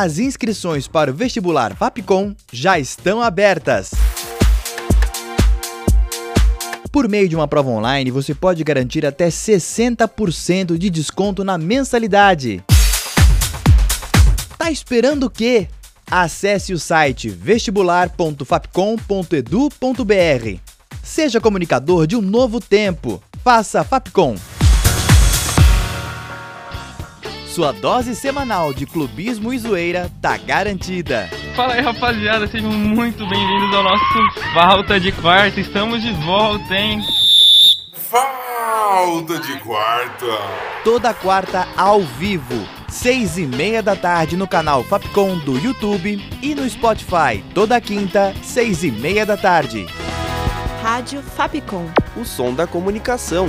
As inscrições para o vestibular Fapcom já estão abertas. Por meio de uma prova online, você pode garantir até 60% de desconto na mensalidade. Tá esperando o quê? Acesse o site vestibular.fapcom.edu.br. Seja comunicador de um novo tempo. Faça Fapcom. Sua dose semanal de clubismo e zoeira tá garantida. Fala aí, rapaziada, sejam muito bem-vindos ao nosso Falta de Quarta. Estamos de volta, hein? Falta de Quarta. Toda quarta ao vivo, seis e meia da tarde no canal Fapcom do YouTube e no Spotify. Toda quinta, seis e meia da tarde. Rádio Fapcom. O som da comunicação.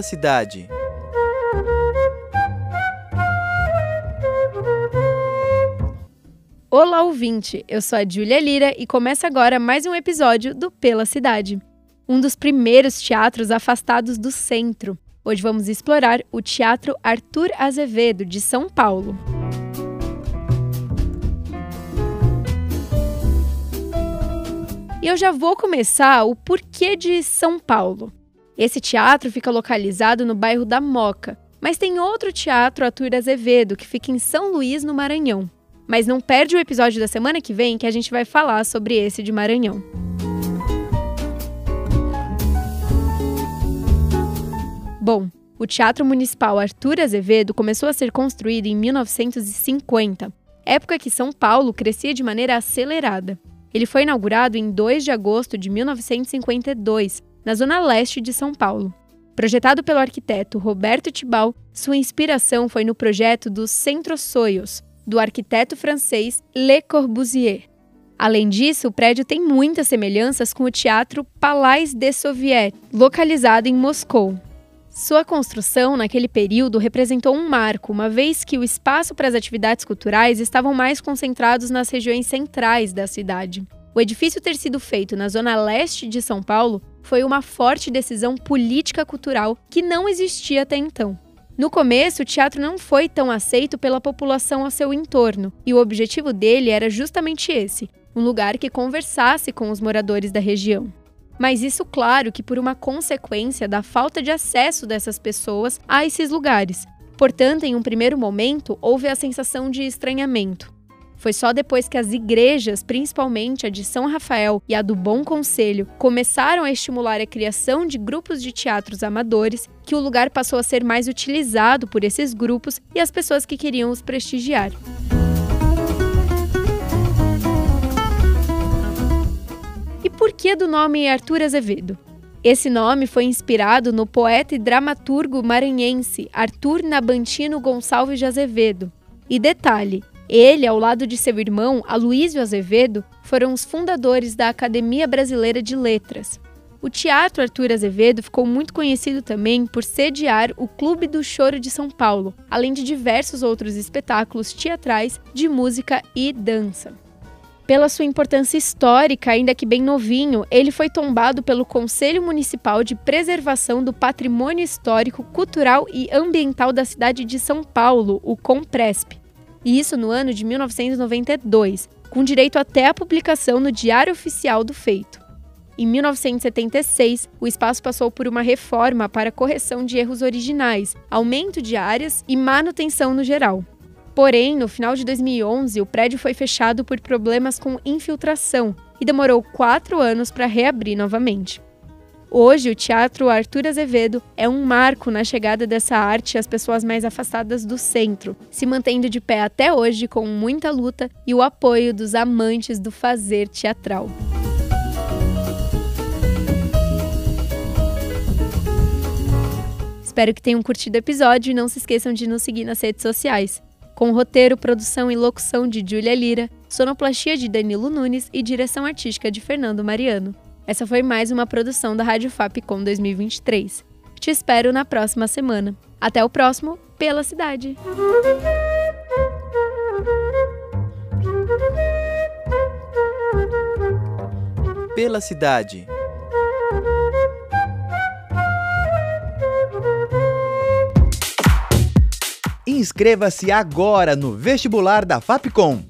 Pela cidade. Olá, ouvinte! Eu sou a Júlia Lira e começa agora mais um episódio do Pela Cidade, um dos primeiros teatros afastados do centro. Hoje vamos explorar o Teatro Arthur Azevedo, de São Paulo. E eu já vou começar o porquê de São Paulo. Esse teatro fica localizado no bairro da Moca, mas tem outro teatro Arthur Azevedo que fica em São Luís, no Maranhão. Mas não perde o episódio da semana que vem que a gente vai falar sobre esse de Maranhão. Bom, o Teatro Municipal Arthur Azevedo começou a ser construído em 1950, época que São Paulo crescia de maneira acelerada. Ele foi inaugurado em 2 de agosto de 1952, na zona leste de São Paulo. Projetado pelo arquiteto Roberto Tibal, sua inspiração foi no projeto dos Centro-Soios, do arquiteto francês Le Corbusier. Além disso, o prédio tem muitas semelhanças com o Teatro Palais des Soviets, localizado em Moscou. Sua construção, naquele período, representou um marco, uma vez que o espaço para as atividades culturais estavam mais concentrados nas regiões centrais da cidade. O edifício ter sido feito na zona leste de São Paulo foi uma forte decisão política cultural que não existia até então. No começo, o teatro não foi tão aceito pela população ao seu entorno, e o objetivo dele era justamente esse: um lugar que conversasse com os moradores da região. Mas isso, claro, que por uma consequência da falta de acesso dessas pessoas a esses lugares. Portanto, em um primeiro momento, houve a sensação de estranhamento. Foi só depois que as igrejas, principalmente a de São Rafael e a do Bom Conselho, começaram a estimular a criação de grupos de teatros amadores, que o lugar passou a ser mais utilizado por esses grupos e as pessoas que queriam os prestigiar. E por que do nome Arthur Azevedo? Esse nome foi inspirado no poeta e dramaturgo maranhense Arthur Nabantino Gonçalves de Azevedo. E detalhe, ele, ao lado de seu irmão, Aloysio Azevedo, foram os fundadores da Academia Brasileira de Letras. O Teatro Arthur Azevedo ficou muito conhecido também por sediar o Clube do Choro de São Paulo, além de diversos outros espetáculos teatrais de música e dança. Pela sua importância histórica, ainda que bem novinho, ele foi tombado pelo Conselho Municipal de Preservação do Patrimônio Histórico, Cultural e Ambiental da cidade de São Paulo, o Compresp. E isso no ano de 1992, com direito até a publicação no Diário Oficial do feito. Em 1976, o espaço passou por uma reforma para correção de erros originais, aumento de áreas e manutenção no geral. Porém, no final de 2011, o prédio foi fechado por problemas com infiltração e demorou quatro anos para reabrir novamente. Hoje, o Teatro Arthur Azevedo é um marco na chegada dessa arte às pessoas mais afastadas do centro, se mantendo de pé até hoje com muita luta e o apoio dos amantes do fazer teatral. Espero que tenham curtido o episódio e não se esqueçam de nos seguir nas redes sociais. Com roteiro, produção e locução de Júlia Lira, sonoplastia de Danilo Nunes e direção artística de Fernando Mariano. Essa foi mais uma produção da Rádio Fapcom 2023. Te espero na próxima semana. Até o próximo Pela Cidade. Pela cidade. Inscreva-se agora no vestibular da Fapcom.